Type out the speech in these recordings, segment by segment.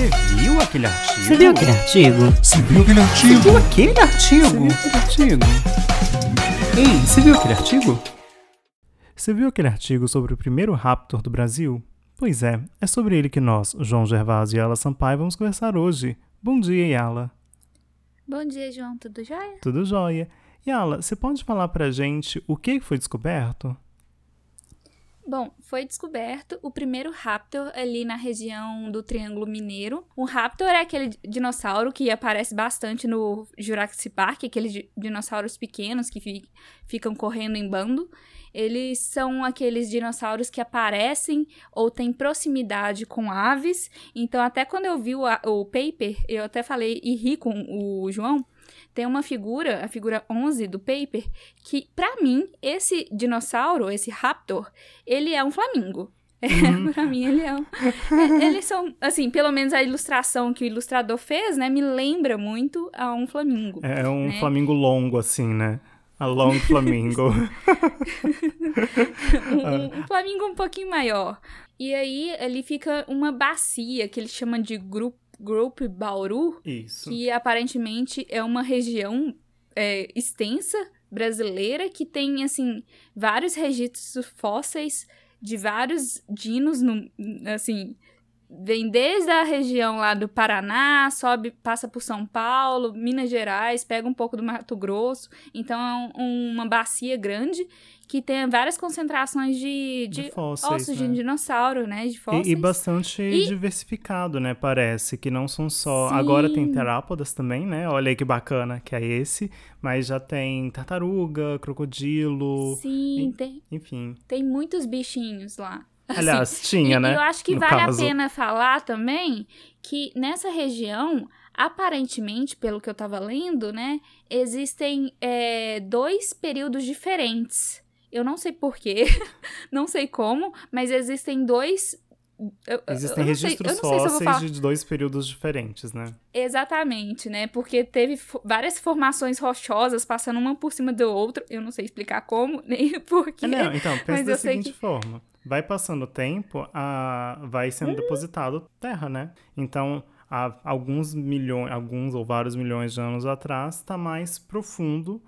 Você viu aquele artigo? Você viu aquele artigo? Você viu aquele Você artigo? viu aquele artigo? Você viu aquele artigo? Ei, você viu aquele artigo? Você viu aquele artigo sobre o primeiro Raptor do Brasil? Pois é, é sobre ele que nós, João Gervásio e Yala Sampaio, vamos conversar hoje. Bom dia, Yala. Bom dia, João. Tudo jóia? Tudo jóia? Yala, você pode falar pra gente o que foi descoberto? Bom, foi descoberto o primeiro raptor ali na região do Triângulo Mineiro. O raptor é aquele dinossauro que aparece bastante no Jurassic Park, aqueles di- dinossauros pequenos que fi- ficam correndo em bando. Eles são aqueles dinossauros que aparecem ou têm proximidade com aves. Então, até quando eu vi o, o paper, eu até falei e ri com o João. Tem uma figura, a figura 11 do paper, que pra mim, esse dinossauro, esse raptor, ele é um flamingo. pra mim, ele é um. é- Eles são, assim, pelo menos a ilustração que o ilustrador fez, né, me lembra muito a um flamingo. É um né? flamingo longo, assim, né? A long flamingo. um, um flamingo um pouquinho maior. E aí, ali fica uma bacia que eles chamam de grupo, grupo Bauru, Isso. que aparentemente é uma região é, extensa brasileira que tem assim vários registros fósseis de vários dinos no, assim vem desde a região lá do Paraná sobe passa por São Paulo Minas Gerais pega um pouco do Mato Grosso então é um- uma bacia grande que tem várias concentrações de, de, De fósseis, ossos né? de dinossauro né de fósseis E, e bastante E- diversificado, né? Parece que não são só. Sim. Agora tem terápodas também, né? Olha aí que bacana que é esse. Mas já tem tartaruga, crocodilo, sim en- tem, enfim. tem muitos bichinhos lá Assim, Aliás, tinha, e, né? e eu acho que vale caso. a pena falar também que nessa região, aparentemente, pelo que eu tava lendo, né, existem é, dois períodos diferentes. Eu não sei porquê, não sei como, mas existem dois. eu- Existem eu registros sei fósseis de dois períodos diferentes, né? Exatamente, né? Porque teve várias formações rochosas passando uma por cima do outro. Eu não sei explicar como, nem porquê. Não, então, pensa Mas da eu sei seguinte forma. Vai passando o tempo, a... vai Uhum. sendo depositado terra, né? Então, há alguns milhões, alguns ou vários milhões de anos atrás, está mais profundo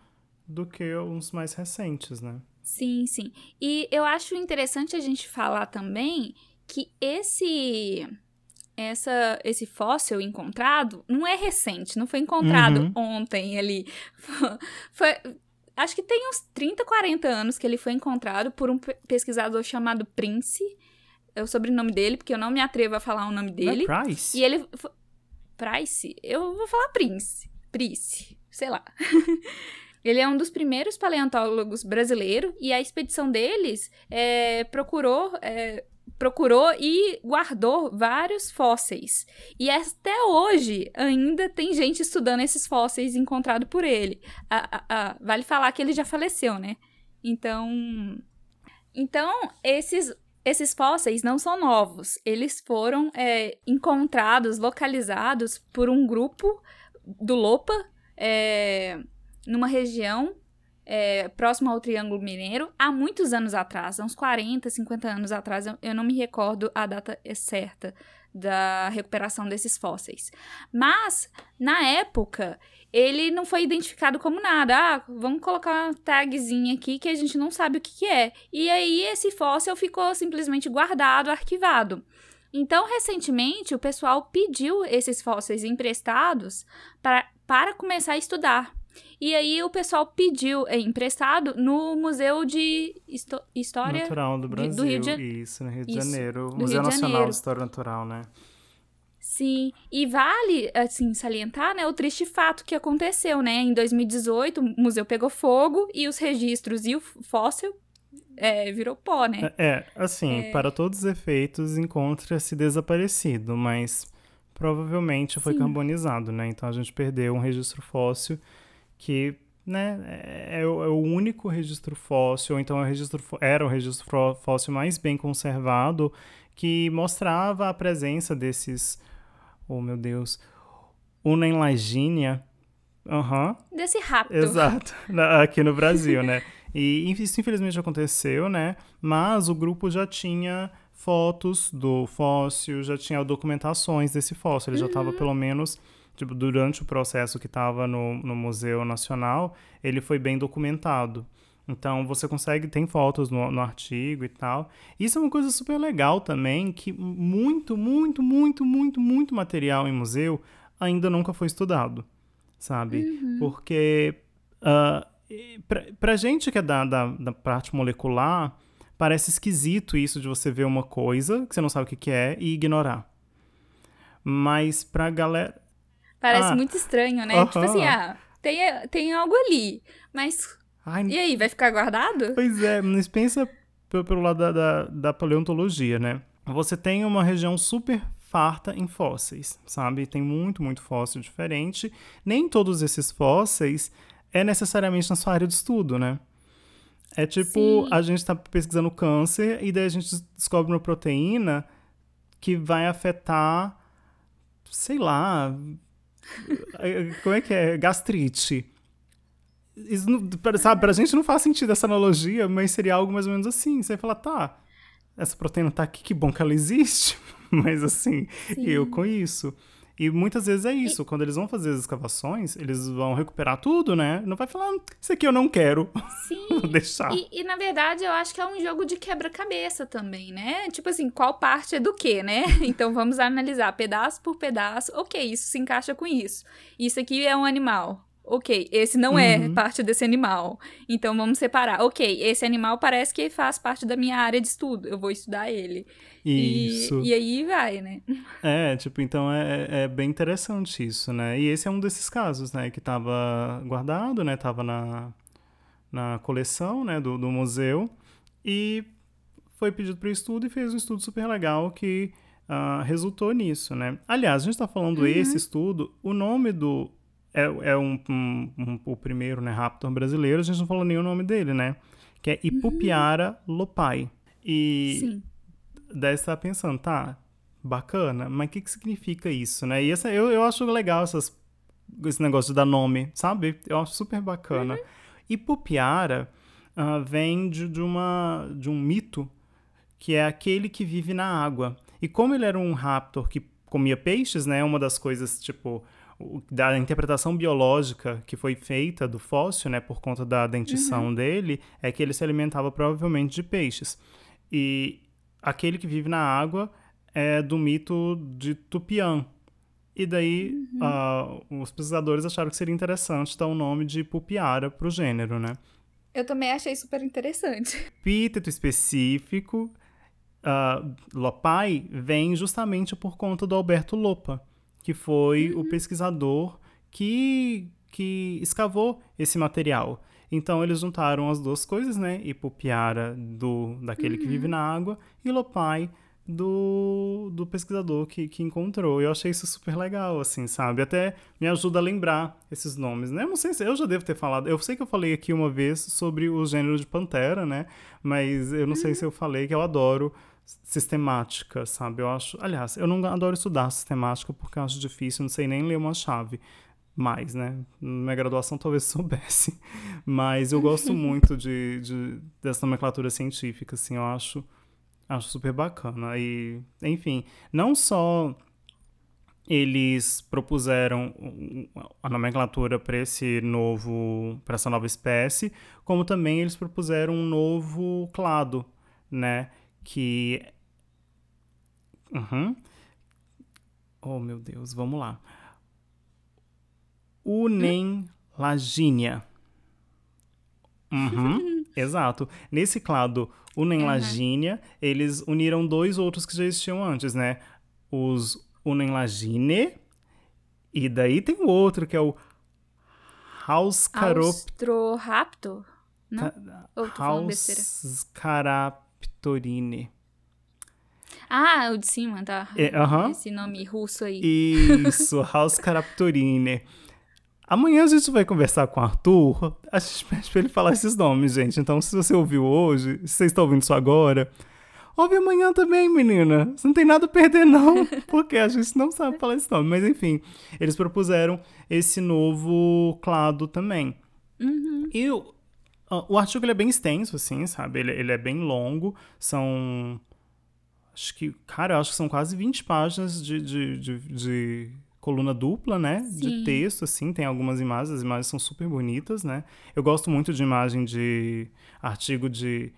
do que uns mais recentes, né? Sim, sim. E eu acho interessante a gente falar também que esse essa esse fóssil encontrado não é recente, não foi encontrado Uhum. ontem ali. Foi acho que tem uns 30, 40 anos que ele foi encontrado por um pe- pesquisador chamado Prince. É o sobrenome dele, porque eu não me atrevo a falar o nome dele. Não é Price? E ele. Price? Eu vou falar Prince. Price, sei lá. ele é um dos primeiros paleontólogos brasileiros e a expedição deles é, procurou. é, procurou e guardou vários fósseis. E até hoje ainda tem gente estudando esses fósseis encontrados por ele. Vale falar que ele já faleceu, né? Então. Então, esses esses fósseis não são novos. Eles foram é, encontrados, localizados por um grupo do Lopa, é, numa região é, próxima ao Triângulo Mineiro, há muitos anos atrás, há uns 40, 50 anos atrás. Eu, eu não me recordo a data certa da recuperação desses fósseis. Mas, na época, ele não foi identificado como nada. Ah, vamos colocar uma tagzinha aqui que a gente não sabe o que, que é. E aí esse fóssil ficou simplesmente guardado, arquivado. Então, recentemente, o pessoal pediu esses fósseis emprestados para, para começar a estudar. E aí o pessoal pediu é, emprestado no Museu de Histo- História Natural do de- Brasil. do Rio de Jan- Isso, no Rio de Isso, Janeiro. do Museu de Nacional Janeiro. de História Natural, né? Sim, e vale, assim, salientar, né, o triste fato que aconteceu, né? Em 2018, o museu pegou fogo e os registros e o fóssil é, virou pó, né? É, é, assim, para todos os efeitos, encontra-se desaparecido, mas provavelmente foi Sim. carbonizado, né? Então a gente perdeu um registro fóssil que, né, é, é o é único registro fóssil, então é o registro, era o registro fó- fóssil mais bem conservado, que mostrava a presença desses, oh meu Deus, Unenlaginia, aham, Desse rapto. Exato, aqui no Brasil, né? E isso infelizmente aconteceu, né? Mas o grupo já tinha fotos do fóssil, já tinha documentações desse fóssil. Ele já estava, pelo menos, tipo, durante o processo que estava no, no Museu Nacional, ele foi bem documentado. Então, você consegue, tem fotos no, no artigo e tal. Isso é uma coisa super legal também, que muito, muito, muito, muito, muito material em museu ainda nunca foi estudado, sabe? Uhum. Porque uh, pra, pra gente que é da, da, da parte molecular, parece esquisito isso de você ver uma coisa que você não sabe o que, que é e ignorar. Mas pra galera. Parece Ah. muito estranho, né? Aham. Tipo assim, ah, tem, tem algo ali, mas Ai, e aí, vai ficar guardado? Pois é, mas pensa pe- pelo lado da, da, da paleontologia, né? Você tem uma região super farta em fósseis, sabe? Tem muito, muito fóssil diferente. Nem todos esses fósseis é necessariamente na sua área de estudo, né? É tipo, Sim. a gente tá pesquisando câncer e daí a gente descobre uma proteína que vai afetar, sei lá, como é que é? Gastrite. Isso sabe, pra gente não faz sentido essa analogia, mas seria algo mais ou menos assim. Você fala, tá, essa proteína tá aqui, que bom que ela existe. Mas assim, eu com isso. E muitas vezes é isso, quando eles vão fazer as escavações, eles vão recuperar tudo, né? Não vai falar, "Hum, isso aqui eu não quero, Sim. vou deixar. E, e, na verdade eu acho que é um jogo de quebra-cabeça também, né? Tipo assim, qual parte é do que, né? Então vamos analisar pedaço por pedaço. Ok, isso se encaixa com isso. Isso aqui é um animal. Ok, esse não é Uhum. parte desse animal. Então vamos separar. Ok, esse animal parece que faz parte da minha área de estudo. Eu vou estudar ele. E- Isso. E, aí vai, né? É, tipo, então é, é bem interessante isso, né? E esse é um desses casos, né? Que tava guardado, né? Tava na, na coleção, né? Do, do museu. E foi pedido para estudo e fez um estudo super legal que ah, resultou nisso, né? Aliás, a gente tá falando esse estudo, o nome do... É, é um, um- um- o primeiro, né? Raptor brasileiro, a gente não falou nem o nome dele, né? Que é Ipupiara lopai. E Sim. daí você tá pensando, tá, bacana, mas o que, que significa isso, né? E essa, eu, eu acho legal essas, esse negócio de dar nome, sabe? Eu acho super bacana. E Pupiara ah, vem de, de, uma, de um mito que é aquele que vive na água. E como ele era um raptor que comia peixes, né? Uma das coisas, tipo, da interpretação biológica que foi feita do fóssil, né? Por conta da dentição dele, é que ele se alimentava provavelmente de peixes. E aquele que vive na água é do mito de Tupiã. E daí ah, os pesquisadores acharam que seria interessante dar o nome de Pupiara pro gênero, né? Eu também achei super interessante. epíteto específico, ah, Lopai, vem justamente por conta do Alberto Lopa, que foi o pesquisador que, que escavou esse material. Então eles juntaram as duas coisas, né? Ipupiara do daquele que vive na água e Lopai do, do pesquisador que, que encontrou. Eu achei isso super legal, assim, sabe? Até me ajuda a lembrar esses nomes, né? Eu não sei se eu já devo ter falado. Eu sei que eu falei aqui uma vez sobre o gênero de Pantera, né? Mas eu não sei se eu falei que eu adoro sistemática, sabe? Eu acho. Aliás, eu não adoro estudar sistemática porque eu acho difícil, não sei nem ler uma chave mais, né? Na minha graduação talvez soubesse. Mas eu gosto muito de, de- dessa nomenclatura científica, assim, eu acho, acho super bacana. E, enfim, não só eles propuseram a nomenclatura para esse novo, para essa nova espécie, como também eles propuseram um novo clado, né? Que. Uhum. Oh, meu Deus, vamos lá. Unenlagínia. Uhum, exato. Nesse clado Unenlagínia, eles uniram dois outros que já existiam antes, né? Os Unenlagine, e daí tem o outro que é o Hauscarop... Austroraptor? Não? Ou Hauscaraptorine. Ah, o de cima, tá? É, aham. Esse nome russo aí. Isso, Hauscaraptorine. Amanhã a gente vai conversar com o Arthur. A gente pede pra ele falar esses nomes, gente. Então, se você ouviu hoje, se você está ouvindo isso agora, ouve amanhã também, menina. Você não tem nada a perder, não. Porque a gente não sabe falar esse nome. Mas, enfim, eles propuseram esse novo clado também. Uhum. E o, ah, o artigo é bem extenso, assim, sabe? Ele, ele é bem longo. São acho que, cara, eu acho que são quase 20 páginas de, de, de, de coluna dupla, né? Sim. De texto, assim, tem algumas imagens, as imagens são super bonitas, né? Eu gosto muito de imagem de artigo de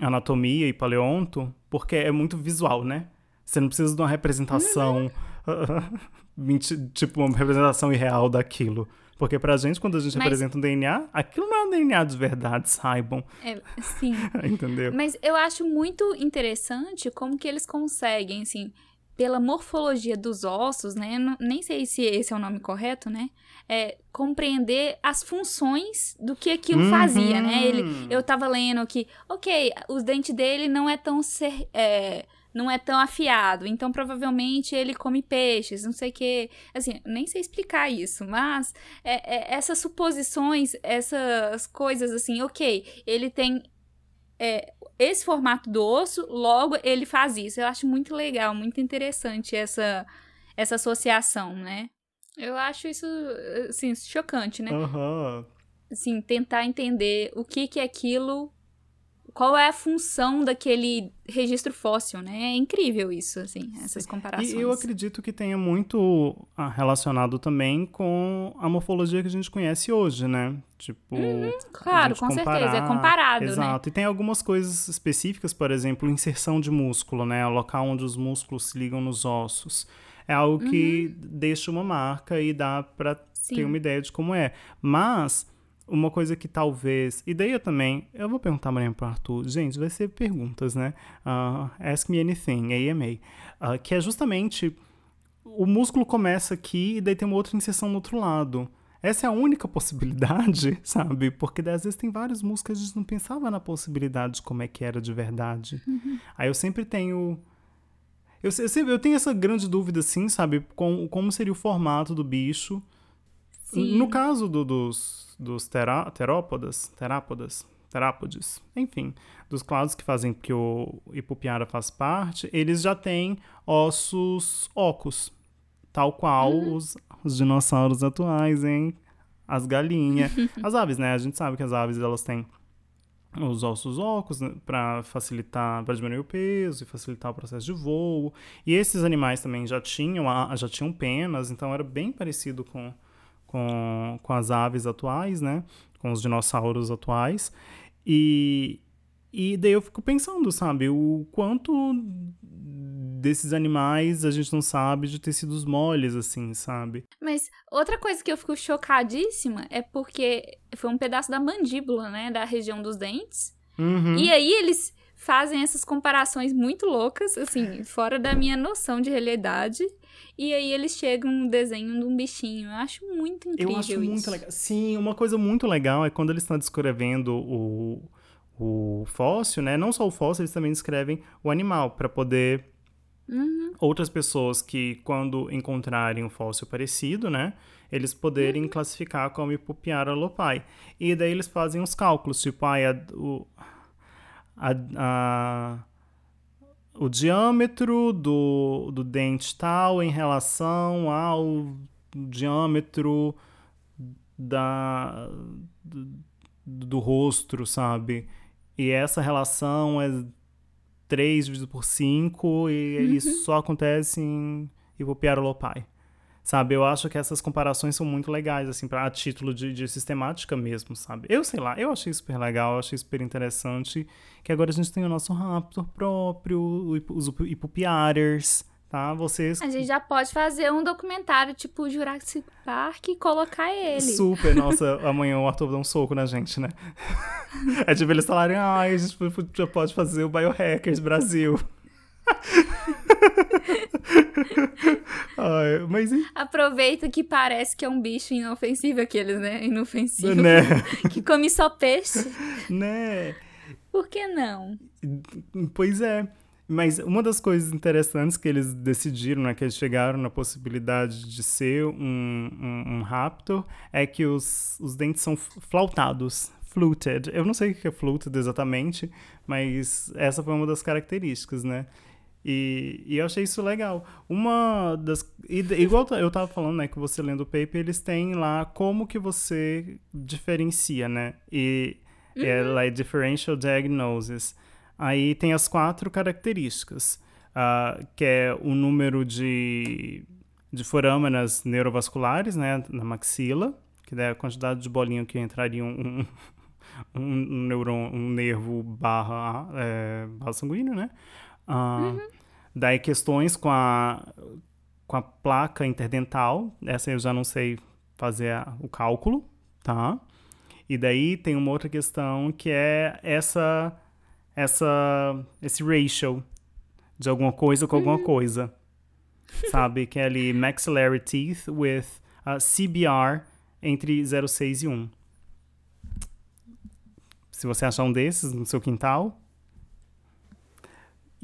anatomia e paleonto, porque é muito visual, né? Você não precisa de uma representação, uhum. tipo, uma representação irreal daquilo. Porque pra gente, quando a gente Mas... apresenta um DNA, aquilo não é um DNA de verdade, saibam. É, sim. Entendeu? Mas eu acho muito interessante como que eles conseguem, assim, pela morfologia dos ossos, né? Não, nem sei se esse é o nome correto, né? É, compreender as funções do que aquilo uhum. fazia, né? Ele, eu tava lendo que, ok, os dentes dele não é tão ser, é, não é tão afiado, então provavelmente ele come peixes, não sei o que. Assim, nem sei explicar isso, mas é, é, essas suposições, essas coisas assim, ok, ele tem é, esse formato do osso, logo ele faz isso. Eu acho muito legal, muito interessante essa, essa associação, né? Eu acho isso, assim, chocante, né? Uhum. Assim, tentar entender o que que é aquilo qual é a função daquele registro fóssil, né? É incrível isso, assim, essas comparações. E eu acredito que tenha muito ah, relacionado também com a morfologia que a gente conhece hoje, né? Tipo, uhum, claro, com comparar, certeza, é comparado, né? Exato. Né? E tem algumas coisas específicas, por exemplo, inserção de músculo, né? O local onde os músculos se ligam nos ossos. É algo que uhum. deixa uma marca e dá para ter uma ideia de como é. Mas uma coisa que talvez. E daí eu também. Eu vou perguntar amanhã pro Arthur. Gente, vai ser perguntas, né? Uh, ask me anything, AMA. Uh, ah, que é justamente. O músculo começa aqui e daí tem uma outra inserção no outro lado. Essa é a única possibilidade, sabe? Porque às vezes tem vários músculos que a gente não pensava na possibilidade de como é que era de verdade. Uhum. Aí eu sempre tenho. Eu, eu, sempre, eu tenho essa grande dúvida, assim, sabe? Com, como seria o formato do bicho. Sim. No caso do, dos, dos terá, terópodas, terápodas, terápodes, enfim, dos clados que fazem que o Ipupiara faz parte, eles já têm ossos ocos, tal qual uhum. os, os dinossauros atuais, hein? As galinhas, as aves, né? A gente sabe que as aves elas têm os ossos ocos né, para facilitar, para diminuir o peso e facilitar o processo de voo. E esses animais também já tinham, já tinham penas, então era bem parecido com com, com as aves atuais, né? Com os dinossauros atuais. E, e daí eu fico pensando, sabe, o quanto desses animais a gente não sabe de tecidos moles, assim, sabe? Mas outra coisa que eu fico chocadíssima é porque foi um pedaço da mandíbula, né? Da região dos dentes. Uhum. E aí eles fazem essas comparações muito loucas, assim, fora da minha noção de realidade. E aí eles chegam no desenho de um bichinho. Eu acho muito incrível Eu acho isso. muito legal. Sim, uma coisa muito legal é quando eles estão descrevendo o, o fóssil, né? Não só o fóssil, eles também descrevem o animal, para poder Uhum. outras pessoas que, quando encontrarem um fóssil parecido, né, eles poderem uhum. classificar como Ipupiara lopai. E daí eles fazem os cálculos, tipo, ah, a, o, a, a o diâmetro do, do dente tal em relação ao diâmetro da, do, do rosto, sabe? E essa relação é 3 dividido por 5 e uhum. isso só acontece em Ipopiarolopai. Sabe, eu acho que essas comparações são muito legais, assim, para a título de, de, sistemática mesmo, sabe? Eu sei lá, eu achei super legal, eu achei super interessante que agora a gente tem o nosso Raptor próprio, os Ipupiares, tá? Vocês... A gente já pode fazer um documentário tipo Jurassic Park e colocar ele. Super, nossa, amanhã o Arthur dá um soco na gente, né? é tipo eles falarem, ah, a gente já pode fazer o Biohackers Brasil. Mas... Aproveita que parece que é um bicho inofensivo aqueles, né? Inofensivo. Né? que come só peixe. Né? Por que não? Pois é. Mas uma das coisas interessantes que eles decidiram, né, que eles chegaram na possibilidade de ser um, um, um raptor, é que os, os dentes são flautados, fluted. Eu não sei o que é fluted exatamente, mas essa foi uma das características, né? E, e, eu achei isso legal. Uma das. Igual eu tava falando, né, que você lendo o paper, eles têm lá como que você diferencia, né? E é uhum. é like differential diagnosis. Aí tem as quatro características. uh, que é o número de, de forâmenas neurovasculares, né, na maxila, que é a quantidade de bolinha que entraria um, um, um neurônio, um nervo barra, é, barra sanguíneo, né? Uh, uhum. Daí questões com a, com a placa interdental, essa eu já não sei fazer a, o cálculo, tá? E daí tem uma outra questão que é essa, essa, esse ratio de alguma coisa com alguma uhum. coisa, sabe? Que é ali maxillary teeth with a CBR entre 0,6 e 1. Se você achar um desses no seu quintal,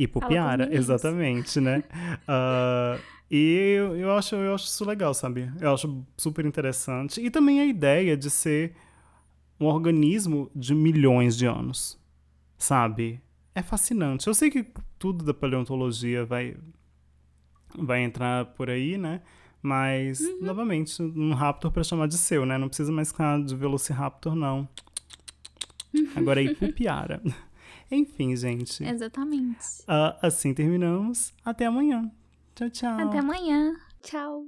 Ipupiara, exatamente, né? uh, e eu, eu, acho, eu acho isso legal, sabe? Eu acho super interessante. E também a ideia de ser um organismo de milhões de anos, sabe? É fascinante. Eu sei que tudo da paleontologia vai, vai entrar por aí, né? Mas, uhum. novamente, um Raptor para chamar de seu, né? Não precisa mais ficar de Velociraptor, não. Agora é Ipupiara. Enfim, gente. Exatamente. Uh, assim terminamos. Até amanhã. Tchau, tchau. Até amanhã. Tchau.